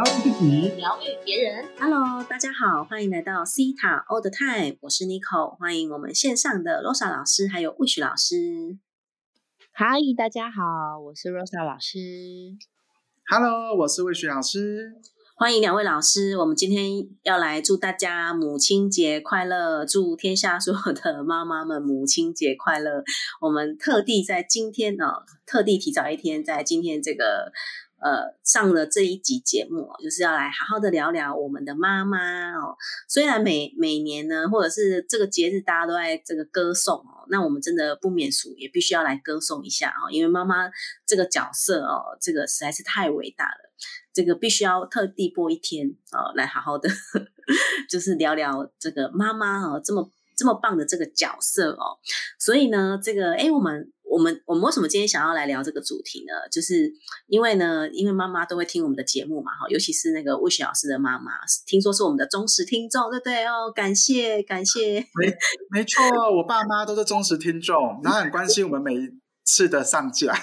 疗愈自己，疗愈别人。Hello，大家好，欢迎来到 C 塔 All the Time，我是 Nico，欢迎我们线上的 Rosa 老师还有 Wish 老师。Hi，，大家好，我是 Rosa 老师。Hello，我是魏雪老师。欢迎两位老师，我们今天要来祝大家母亲节快乐，祝天下所有的妈妈们母亲节快乐。我们特地在今天呢、哦，特地提早一天，在今天这个呃上了这一集节目，就是要来好好的聊聊我们的妈妈哦。虽然每每年呢，或者是这个节日大家都在这个歌颂哦，那我们真的不免俗，也必须要来歌颂一下哦，因为妈妈这个角色哦，这个实在是太伟大了。这个必须要特地播一天哦、来好好的，就是聊聊这个妈妈哦，这么这么棒的这个角色哦。所以呢，这个哎，我们我们我们为什么今天想要来聊这个主题呢？就是因为呢，因为妈妈都会听我们的节目嘛，哈，尤其是那个魏雪老师的妈妈，听说是我们的忠实听众，对不对哦？感谢感谢，没没错，我爸妈都是忠实听众，然后很关心我们每一次的上架。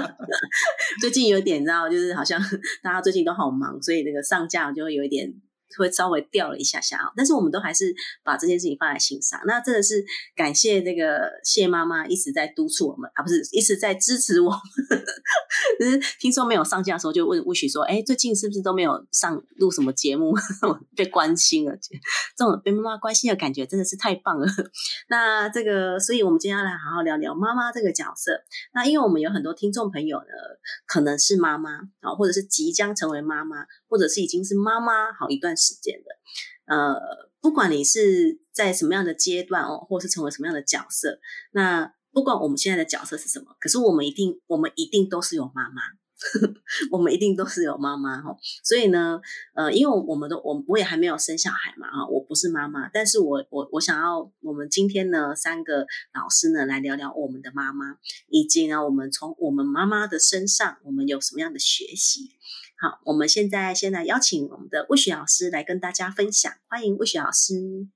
最近有点，你知道，就是好像 大家最近都好忙，所以那个上架就会有一点会稍微掉了一下下但是我们都还是把这件事情放在心上。那真的是感谢这个谢妈妈一直在督促我们啊，不是一直在支持我们。就是听说没有上架的时候，就问魏许说：“哎，最近是不是都没有上录什么节目？被关心了，这种被妈妈关心的感觉真的是太棒了。”那这个，所以我们今天要来好好聊聊妈妈这个角色。那因为我们有很多听众朋友呢，可能是妈妈啊，或者是即将成为妈妈，或者是已经是妈妈好一段时间的。呃，不管你是在什么样的阶段哦，或是成为什么样的角色，那不管我们现在的角色是什么，可是我们一定，我们一定都是有妈妈。我们一定都是有妈妈哈，所以呢，呃，因为我们都我我也还没有生小孩嘛啊，我不是妈妈，但是我我我想要我们今天呢三个老师呢来聊聊我们的妈妈，以及呢我们从我们妈妈的身上我们有什么样的学习。好，我们现在先来邀请我们的魏雪老师来跟大家分享，欢迎魏雪老师。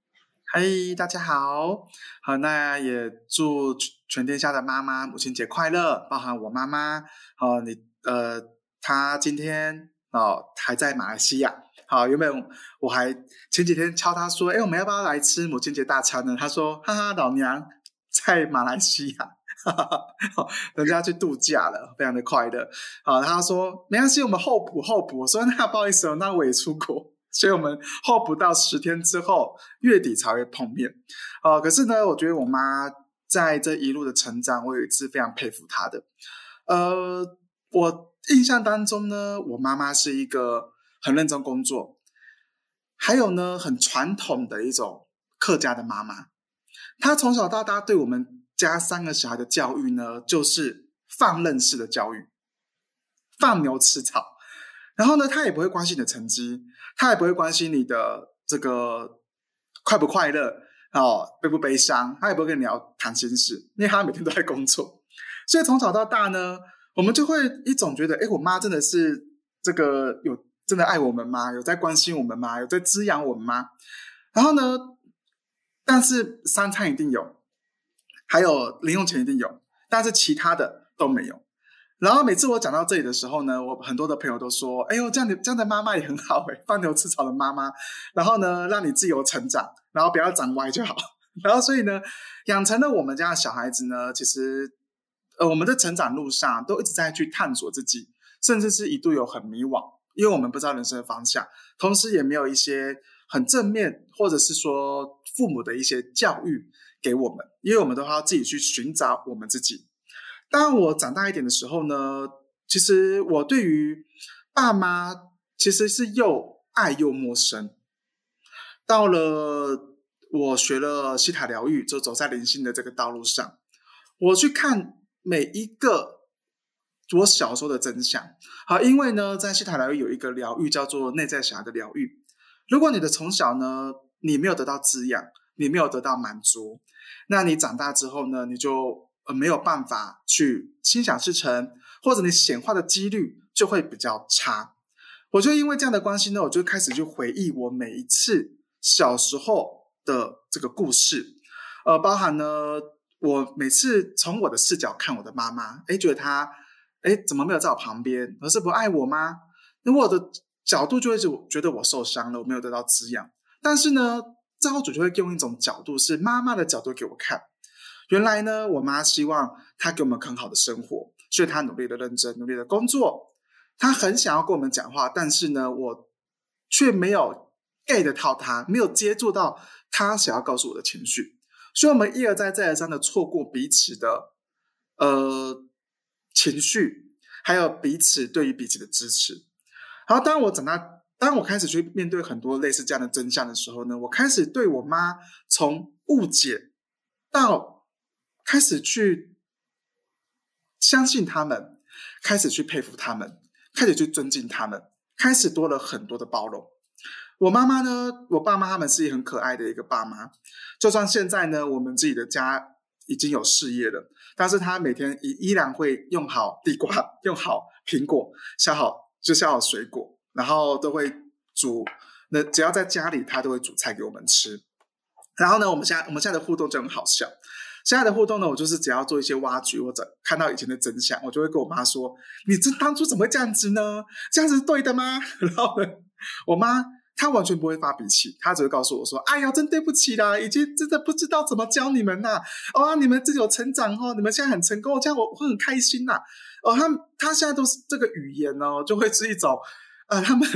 嗨，大家好，好，那也祝全天下的妈妈母亲节快乐，包含我妈妈，好，你。呃，她今天哦还在马来西亚。好，原本我还前几天敲她说，哎，我们要不要来吃母亲节大餐呢？她说，哈哈，老娘在马来西亚，人家去度假了，非常的快乐。好，他说没关系，我们候补候补。我说那不好意思哦，那我也出国，所以我们候补到十天之后月底才会碰面。哦，可是呢，我觉得我妈在这一路的成长，我有一次非常佩服她的，呃。我印象当中呢，我妈妈是一个很认真工作，还有呢很传统的一种客家的妈妈。她从小到大对我们家三个小孩的教育呢，就是放任式的教育，放牛吃草。然后呢，他也不会关心你的成绩，他也不会关心你的这个快不快乐哦，悲不悲伤，他也不会跟你聊谈心事，因为他每天都在工作。所以从小到大呢。我们就会一种觉得，哎，我妈真的是这个有真的爱我们吗？有在关心我们吗？有在滋养我们吗？然后呢，但是三餐一定有，还有零用钱一定有，但是其他的都没有。然后每次我讲到这里的时候呢，我很多的朋友都说，哎呦，这样的这样的妈妈也很好哎，放牛吃草的妈妈。然后呢，让你自由成长，然后不要长歪就好。然后所以呢，养成了我们家的小孩子呢，其实。呃，我们的成长路上都一直在去探索自己，甚至是一度有很迷惘，因为我们不知道人生的方向，同时也没有一些很正面，或者是说父母的一些教育给我们，因为我们都要自己去寻找我们自己。当我长大一点的时候呢，其实我对于爸妈其实是又爱又陌生。到了我学了西塔疗愈，就走在灵性的这个道路上，我去看。每一个我小时候的真相，好，因为呢，在西塔疗愈有一个疗愈叫做内在小孩的疗愈。如果你的从小呢，你没有得到滋养，你没有得到满足，那你长大之后呢，你就呃没有办法去心想事成，或者你显化的几率就会比较差。我就因为这样的关系呢，我就开始去回忆我每一次小时候的这个故事，呃，包含呢。我每次从我的视角看我的妈妈，哎，觉得她，哎，怎么没有在我旁边？而是不爱我吗？那我的角度就会觉得我受伤了，我没有得到滋养。但是呢，造主就会用一种角度，是妈妈的角度给我看。原来呢，我妈希望她给我们很好的生活，所以她努力的认真，努力的工作。她很想要跟我们讲话，但是呢，我却没有 get 到她，没有接触到她想要告诉我的情绪。所以，我们一而再，再而三的错过彼此的呃情绪，还有彼此对于彼此的支持。然后，当我长大，当我开始去面对很多类似这样的真相的时候呢，我开始对我妈从误解到开始去相信他们，开始去佩服他们，开始去尊敬他们，开始多了很多的包容。我妈妈呢，我爸妈他们是一很可爱的一个爸妈。就算现在呢，我们自己的家已经有事业了，但是他每天依依然会用好地瓜，用好苹果，削好就削好水果，然后都会煮。那只要在家里，他都会煮菜给我们吃。然后呢，我们现在我们现在的互动就很好笑。现在的互动呢，我就是只要做一些挖掘或者看到以前的真相，我就会跟我妈说：“你这当初怎么会这样子呢？这样子是对的吗？” 然后呢，我妈她完全不会发脾气，她只会告诉我说：“哎呀，真对不起啦，已经真的不知道怎么教你们呐。哦，你们自己有成长哦，你们现在很成功，这样我会很开心呐。哦，他他现在都是这个语言哦，就会是一种呃，他们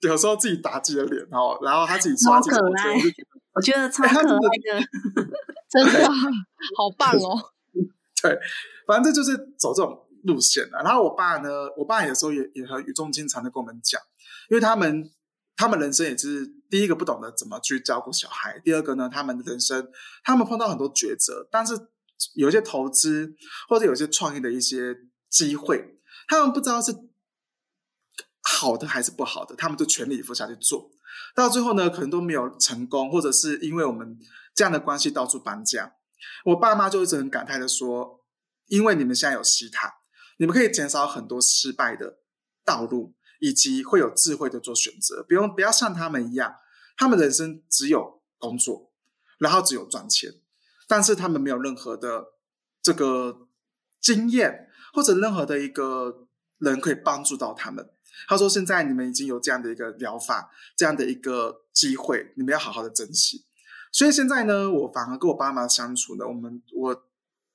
有时候自己打自己的脸哦，然后他自己刷自己的脸，我觉得超可爱的。”真的好棒哦！对，反正就是走这种路线的。然后我爸呢，我爸有时候也也很语重心长的跟我们讲，因为他们他们人生也是第一个不懂得怎么去照顾小孩，第二个呢，他们的人生他们碰到很多抉择，但是有一些投资或者有些创业的一些机会，他们不知道是好的还是不好的，他们就全力以赴下去做，到最后呢，可能都没有成功，或者是因为我们。这样的关系到处搬家，我爸妈就一直很感慨的说：“因为你们现在有西塔，你们可以减少很多失败的道路，以及会有智慧的做选择，不用不要像他们一样，他们人生只有工作，然后只有赚钱，但是他们没有任何的这个经验，或者任何的一个人可以帮助到他们。”他说：“现在你们已经有这样的一个疗法，这样的一个机会，你们要好好的珍惜。”所以现在呢，我反而跟我爸妈相处呢，我们我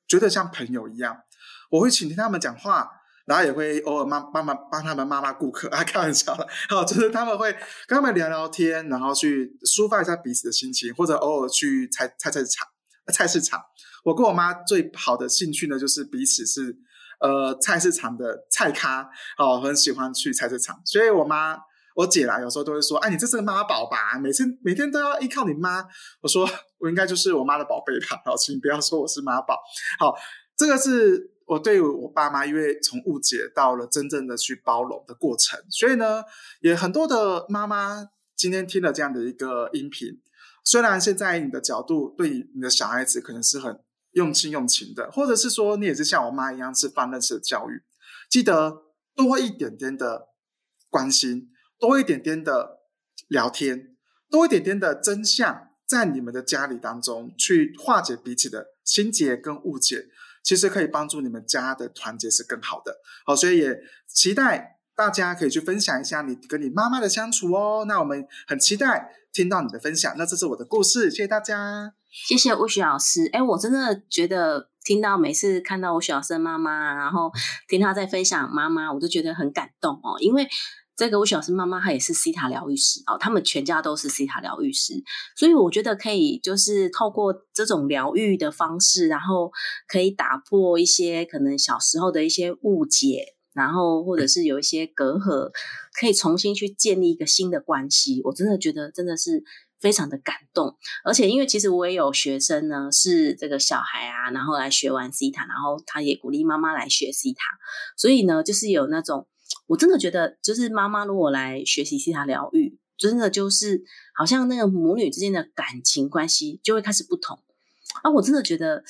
觉得像朋友一样，我会倾听他们讲话，然后也会偶尔妈帮忙帮他们骂骂顾客 啊，开玩笑了，好，就是他们会跟他们聊聊天，然后去抒发一下彼此的心情，或者偶尔去菜菜菜市场菜市场。我跟我妈最好的兴趣呢，就是彼此是呃菜市场的菜咖，哦，很喜欢去菜市场，所以我妈。我姐啦，有时候都会说：“哎，你这是妈宝吧？每次每天都要依靠你妈。”我说：“我应该就是我妈的宝贝吧？”好，请不要说我是妈宝。好，这个是我对我爸妈，因为从误解到了真正的去包容的过程。所以呢，也很多的妈妈今天听了这样的一个音频，虽然现在你的角度对你的小孩子可能是很用心用情的，或者是说你也是像我妈一样是放任式的教育，记得多一点点的关心。多一点点的聊天，多一点点的真相，在你们的家里当中去化解彼此的心结跟误解，其实可以帮助你们家的团结是更好的。好，所以也期待大家可以去分享一下你跟你妈妈的相处哦。那我们很期待听到你的分享。那这是我的故事，谢谢大家，谢谢吴雪老师。哎，我真的觉得听到每次看到吴雪老师的妈妈，然后听他在分享妈妈，我都觉得很感动哦，因为。这个我小师妈妈她也是西塔疗愈师哦，他们全家都是西塔疗愈师，所以我觉得可以就是透过这种疗愈的方式，然后可以打破一些可能小时候的一些误解，然后或者是有一些隔阂，可以重新去建立一个新的关系。我真的觉得真的是非常的感动，而且因为其实我也有学生呢，是这个小孩啊，然后来学完西塔，然后他也鼓励妈妈来学西塔，所以呢，就是有那种。我真的觉得，就是妈妈如果来学习西塔疗愈，真的就是好像那个母女之间的感情关系就会开始不同啊！我真的觉得，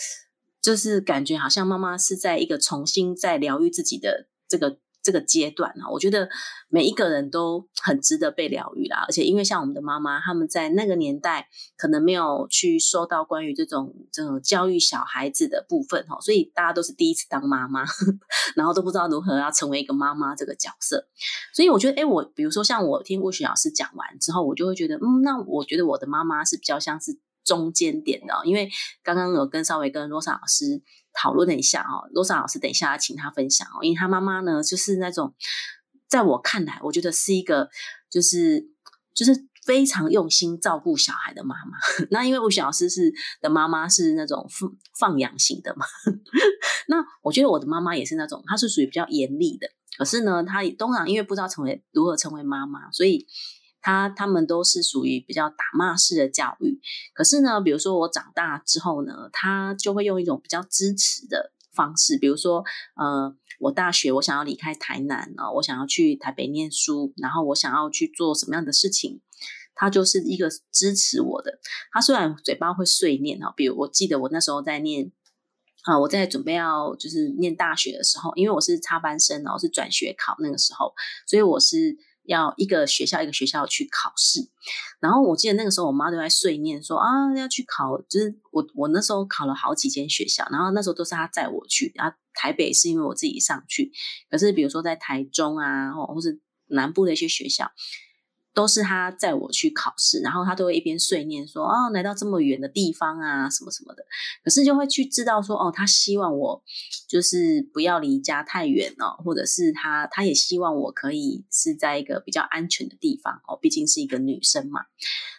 就是感觉好像妈妈是在一个重新在疗愈自己的这个。这个阶段啊，我觉得每一个人都很值得被疗愈啦。而且因为像我们的妈妈，他们在那个年代可能没有去受到关于这种这种教育小孩子的部分哈，所以大家都是第一次当妈妈，然后都不知道如何要成为一个妈妈这个角色。所以我觉得，哎，我比如说像我听郭许老师讲完之后，我就会觉得，嗯，那我觉得我的妈妈是比较像是中间点的，因为刚刚有跟稍微跟罗莎老师。讨论了一下哦，罗莎老师，等一下请他分享哦，因为他妈妈呢，就是那种在我看来，我觉得是一个就是就是非常用心照顾小孩的妈妈。那因为吴雪老师是的妈妈是那种放放养型的嘛，那我觉得我的妈妈也是那种，她是属于比较严厉的。可是呢，她通常因为不知道成为如何成为妈妈，所以。他他们都是属于比较打骂式的教育，可是呢，比如说我长大之后呢，他就会用一种比较支持的方式，比如说，呃，我大学我想要离开台南哦，我想要去台北念书，然后我想要去做什么样的事情，他就是一个支持我的。他虽然嘴巴会碎念哦，比如我记得我那时候在念啊，我在准备要就是念大学的时候，因为我是插班生哦，是转学考那个时候，所以我是。要一个学校一个学校去考试，然后我记得那个时候我妈都在碎念说啊要去考，就是我我那时候考了好几间学校，然后那时候都是她载我去，然后台北是因为我自己上去，可是比如说在台中啊，或或是南部的一些学校。都是他载我去考试，然后他都会一边碎念说：“哦，来到这么远的地方啊，什么什么的。”可是就会去知道说：“哦，他希望我就是不要离家太远哦，或者是他他也希望我可以是在一个比较安全的地方哦，毕竟是一个女生嘛。”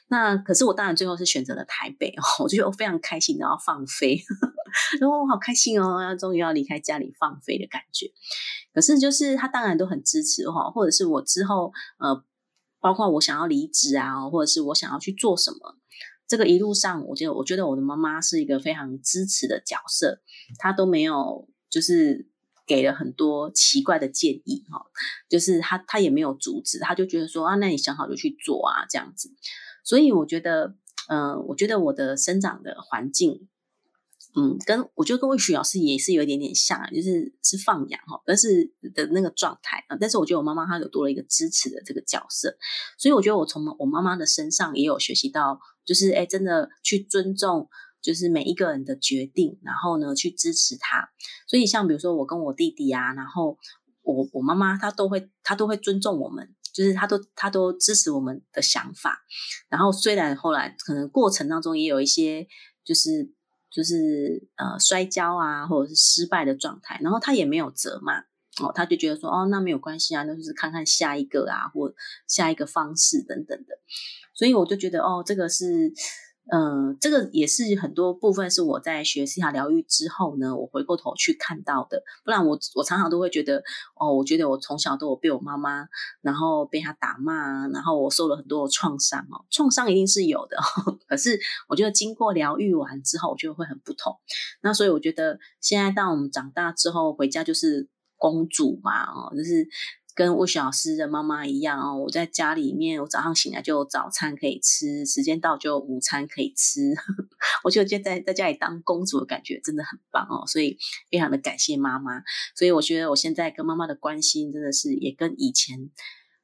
那可是我当然最后是选择了台北哦，我就觉得非常开心，然后放飞，然后我好开心哦，要终于要离开家里放飞的感觉。可是就是他当然都很支持哈，或者是我之后呃。包括我想要离职啊，或者是我想要去做什么，这个一路上，我觉得我觉得我的妈妈是一个非常支持的角色，她都没有就是给了很多奇怪的建议哈，就是她她也没有阻止，她就觉得说啊，那你想好就去做啊这样子，所以我觉得，嗯，我觉得我的生长的环境。嗯，跟我觉得跟魏许老师也是有一点点像，就是是放养哈，但是的那个状态啊。但是我觉得我妈妈她有多了一个支持的这个角色，所以我觉得我从我妈妈的身上也有学习到，就是哎，真的去尊重，就是每一个人的决定，然后呢去支持他。所以像比如说我跟我弟弟啊，然后我我妈妈她都会她都会尊重我们，就是她都她都支持我们的想法。然后虽然后来可能过程当中也有一些就是。就是呃摔跤啊，或者是失败的状态，然后他也没有责骂哦，他就觉得说哦那没有关系啊，那就是看看下一个啊，或下一个方式等等的，所以我就觉得哦这个是。嗯，这个也是很多部分是我在学西塔疗愈之后呢，我回过头去看到的。不然我我常常都会觉得，哦，我觉得我从小都有被我妈妈，然后被她打骂，然后我受了很多的创伤哦。创伤一定是有的，可是我觉得经过疗愈完之后，我觉得会很不同。那所以我觉得现在当我们长大之后回家就是公主嘛，哦，就是。跟魏雪老师的妈妈一样哦，我在家里面，我早上醒来就早餐可以吃，时间到就午餐可以吃。我觉得在在家里当公主的感觉真的很棒哦，所以非常的感谢妈妈。所以我觉得我现在跟妈妈的关心真的是也跟以前，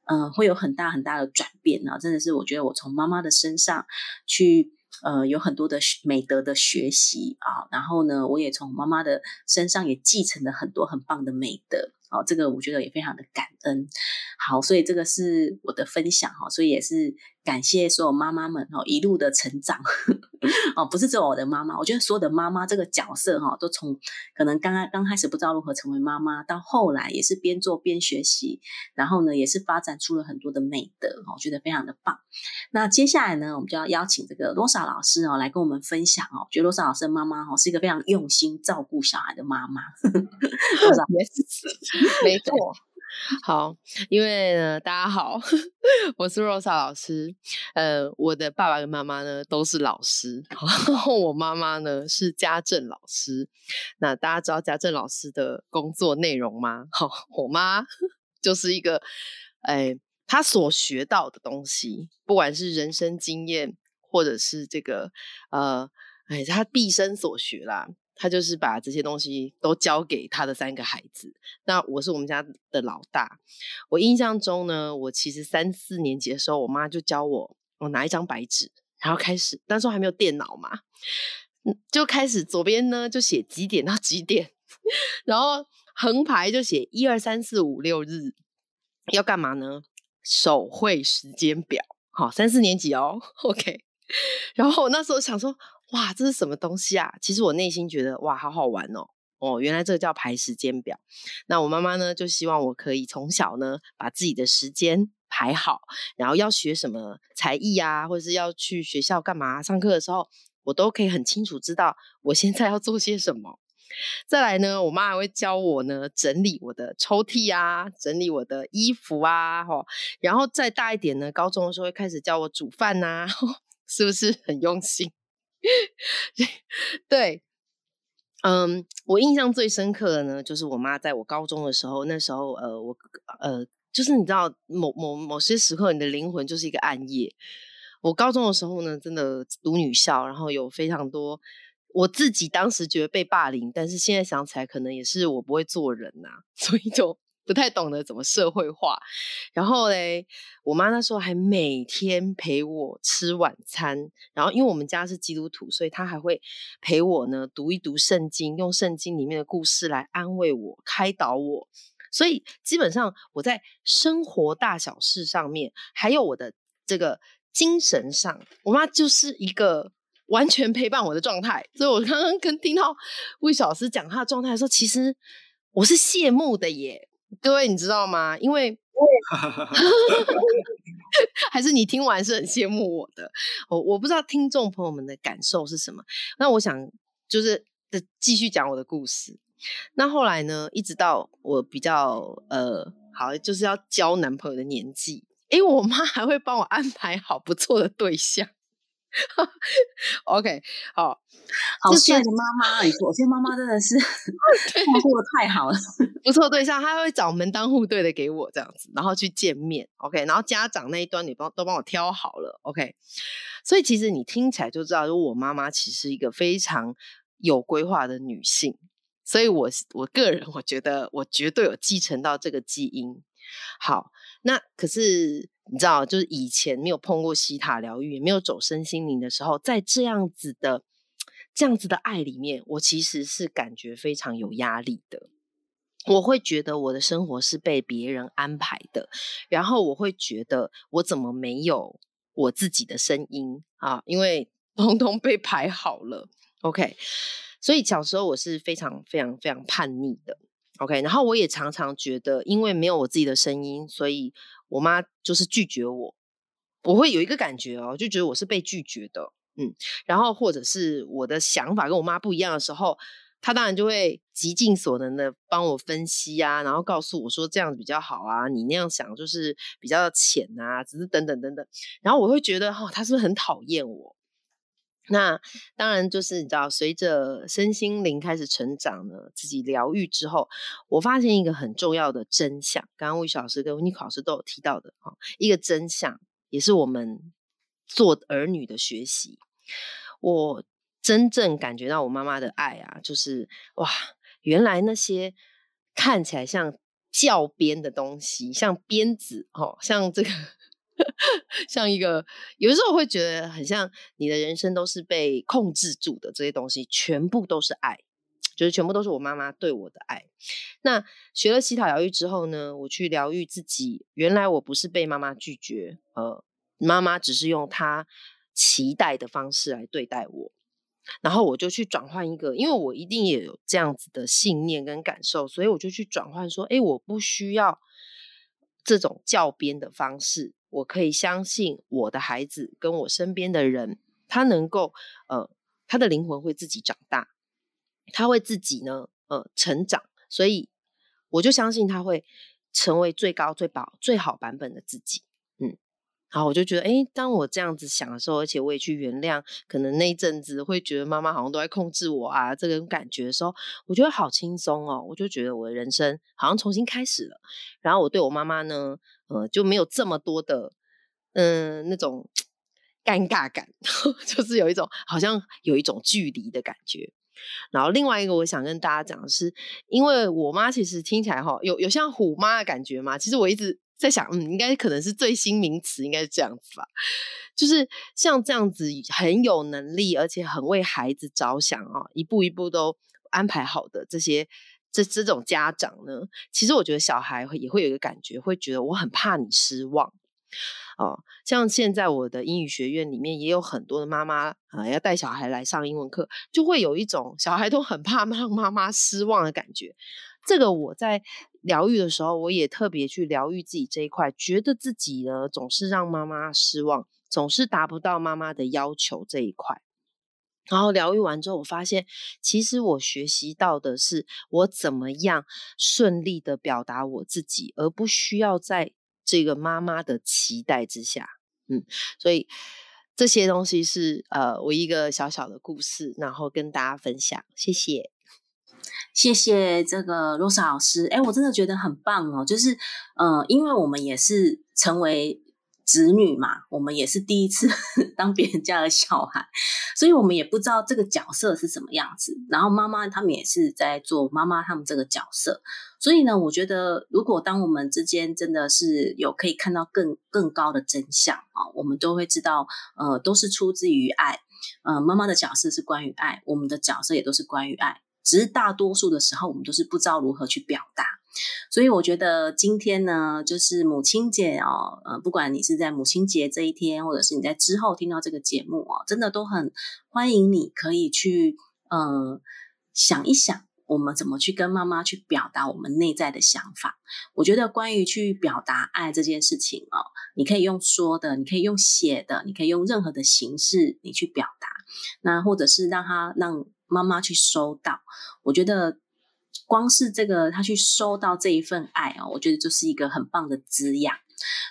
嗯，会有很大很大的转变呢。真的是我觉得我从妈妈的身上去，呃，有很多的美德的学习啊。然后呢，我也从妈妈的身上也继承了很多很棒的美德。哦，这个我觉得也非常的感恩。好，所以这个是我的分享哈，所以也是感谢所有妈妈们哦一路的成长 哦，不是只有我的妈妈，我觉得所有的妈妈这个角色哈，都从可能刚刚刚开始不知道如何成为妈妈，到后来也是边做边学习，然后呢也是发展出了很多的美德，我觉得非常的棒。那接下来呢，我们就要邀请这个罗莎老师哦来跟我们分享哦，觉得罗莎老师的妈妈哦是一个非常用心照顾小孩的妈妈。罗莎，没错。好，因为呢，大家好，我是 Rosa 老师。呃，我的爸爸跟妈妈呢都是老师，然后我妈妈呢是家政老师。那大家知道家政老师的工作内容吗？好，我妈就是一个，哎，她所学到的东西，不管是人生经验，或者是这个，呃，哎，她毕生所学啦。他就是把这些东西都交给他的三个孩子。那我是我们家的老大。我印象中呢，我其实三四年级的时候，我妈就教我，我拿一张白纸，然后开始，那时候还没有电脑嘛，就开始左边呢就写几点到几点，然后横排就写一二三四五六日要干嘛呢？手绘时间表。好，三四年级哦，OK。然后我那时候想说。哇，这是什么东西啊？其实我内心觉得哇，好好玩哦！哦，原来这个叫排时间表。那我妈妈呢，就希望我可以从小呢，把自己的时间排好，然后要学什么才艺啊，或者是要去学校干嘛上课的时候，我都可以很清楚知道我现在要做些什么。再来呢，我妈还会教我呢，整理我的抽屉啊，整理我的衣服啊，吼。然后再大一点呢，高中的时候会开始教我煮饭呐，是不是很用心？对，嗯，我印象最深刻的呢，就是我妈在我高中的时候，那时候呃，我呃，就是你知道，某某某些时刻，你的灵魂就是一个暗夜。我高中的时候呢，真的读女校，然后有非常多我自己当时觉得被霸凌，但是现在想起来，可能也是我不会做人呐，所以就。不太懂得怎么社会化，然后嘞，我妈那时候还每天陪我吃晚餐，然后因为我们家是基督徒，所以她还会陪我呢读一读圣经，用圣经里面的故事来安慰我、开导我。所以基本上我在生活大小事上面，还有我的这个精神上，我妈就是一个完全陪伴我的状态。所以我刚刚跟听到魏老师讲他的状态的时候，其实我是羡慕的耶。各位，你知道吗？因为 还是你听完是很羡慕我的。我我不知道听众朋友们的感受是什么。那我想就是的继续讲我的故事。那后来呢，一直到我比较呃好，就是要交男朋友的年纪，哎，我妈还会帮我安排好不错的对象。OK，好，好帅的妈妈，你说，我觉得妈妈真的是 过的太好了，不错对象，他会找门当户对的给我这样子，然后去见面，OK，然后家长那一端你帮都帮我挑好了，OK，所以其实你听起来就知道，就我妈妈其实一个非常有规划的女性，所以我我个人我觉得我绝对有继承到这个基因。好，那可是。你知道，就是以前没有碰过西塔疗愈，也没有走身心灵的时候，在这样子的、这样子的爱里面，我其实是感觉非常有压力的。我会觉得我的生活是被别人安排的，然后我会觉得我怎么没有我自己的声音啊？因为 通通被排好了。OK，所以小时候我是非常、非常、非常叛逆的。OK，然后我也常常觉得，因为没有我自己的声音，所以。我妈就是拒绝我，我会有一个感觉哦，就觉得我是被拒绝的，嗯，然后或者是我的想法跟我妈不一样的时候，她当然就会极尽所能的帮我分析啊，然后告诉我说这样子比较好啊，你那样想就是比较浅啊，只是等等等等，然后我会觉得哈，她是不是很讨厌我？那当然就是你知道，随着身心灵开始成长呢，自己疗愈之后，我发现一个很重要的真相。刚刚魏老师跟温妮老师都有提到的哈，一个真相，也是我们做儿女的学习。我真正感觉到我妈妈的爱啊，就是哇，原来那些看起来像教鞭的东西，像鞭子哦，像这个。像一个，有时候会觉得很像你的人生都是被控制住的，这些东西全部都是爱，就是全部都是我妈妈对我的爱。那学了西塔疗愈之后呢，我去疗愈自己，原来我不是被妈妈拒绝，呃，妈妈只是用她期待的方式来对待我，然后我就去转换一个，因为我一定也有这样子的信念跟感受，所以我就去转换说，哎，我不需要这种教鞭的方式。我可以相信我的孩子跟我身边的人，他能够呃，他的灵魂会自己长大，他会自己呢呃成长，所以我就相信他会成为最高最宝最好版本的自己。嗯，好，我就觉得，哎，当我这样子想的时候，而且我也去原谅，可能那一阵子会觉得妈妈好像都在控制我啊，这种感觉的时候，我觉得好轻松哦，我就觉得我的人生好像重新开始了。然后我对我妈妈呢。呃，就没有这么多的，嗯，那种尴尬感，就是有一种好像有一种距离的感觉。然后另外一个我想跟大家讲的是，因为我妈其实听起来哈有有像虎妈的感觉嘛，其实我一直在想，嗯，应该可能是最新名词，应该是这样子吧，就是像这样子很有能力，而且很为孩子着想啊，一步一步都安排好的这些这这种家长呢，其实我觉得小孩也会有一个感觉，会觉得我很怕你失望。哦，像现在我的英语学院里面也有很多的妈妈啊，要带小孩来上英文课，就会有一种小孩都很怕让妈妈失望的感觉。这个我在疗愈的时候，我也特别去疗愈自己这一块，觉得自己呢总是让妈妈失望，总是达不到妈妈的要求这一块。然后疗愈完之后，我发现其实我学习到的是我怎么样顺利的表达我自己，而不需要在。这个妈妈的期待之下，嗯，所以这些东西是呃我一个小小的故事，然后跟大家分享。谢谢，谢谢这个罗莎老师。哎，我真的觉得很棒哦，就是呃，因为我们也是成为。子女嘛，我们也是第一次 当别人家的小孩，所以我们也不知道这个角色是什么样子。然后妈妈他们也是在做妈妈他们这个角色，所以呢，我觉得如果当我们之间真的是有可以看到更更高的真相啊，我们都会知道，呃，都是出自于爱。呃，妈妈的角色是关于爱，我们的角色也都是关于爱，只是大多数的时候我们都是不知道如何去表达。所以我觉得今天呢，就是母亲节哦，呃，不管你是在母亲节这一天，或者是你在之后听到这个节目哦，真的都很欢迎你可以去，呃，想一想我们怎么去跟妈妈去表达我们内在的想法。我觉得关于去表达爱这件事情哦，你可以用说的，你可以用写的，你可以用任何的形式你去表达，那或者是让他让妈妈去收到，我觉得。光是这个，他去收到这一份爱哦，我觉得就是一个很棒的滋养。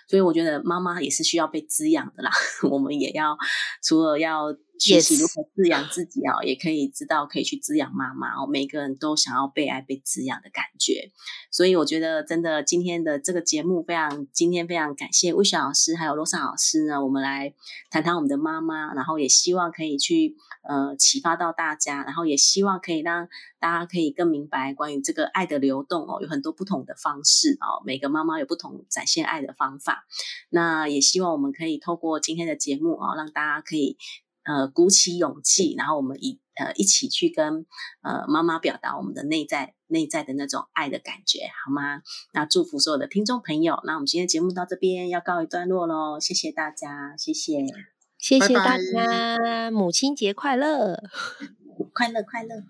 所以我觉得妈妈也是需要被滋养的啦。我们也要除了要学习如何滋养自己啊，也可以知道可以去滋养妈妈哦。每个人都想要被爱、被滋养的感觉。所以我觉得真的今天的这个节目非常，今天非常感谢魏雪老师还有罗莎老师呢，我们来谈谈我们的妈妈，然后也希望可以去。呃，启发到大家，然后也希望可以让大家可以更明白关于这个爱的流动哦，有很多不同的方式哦，每个妈妈有不同展现爱的方法。那也希望我们可以透过今天的节目啊，让大家可以呃鼓起勇气，然后我们以呃一起去跟呃妈妈表达我们的内在内在的那种爱的感觉，好吗？那祝福所有的听众朋友，那我们今天节目到这边要告一段落喽，谢谢大家，谢谢。谢谢大家，母亲节快乐，快 乐快乐。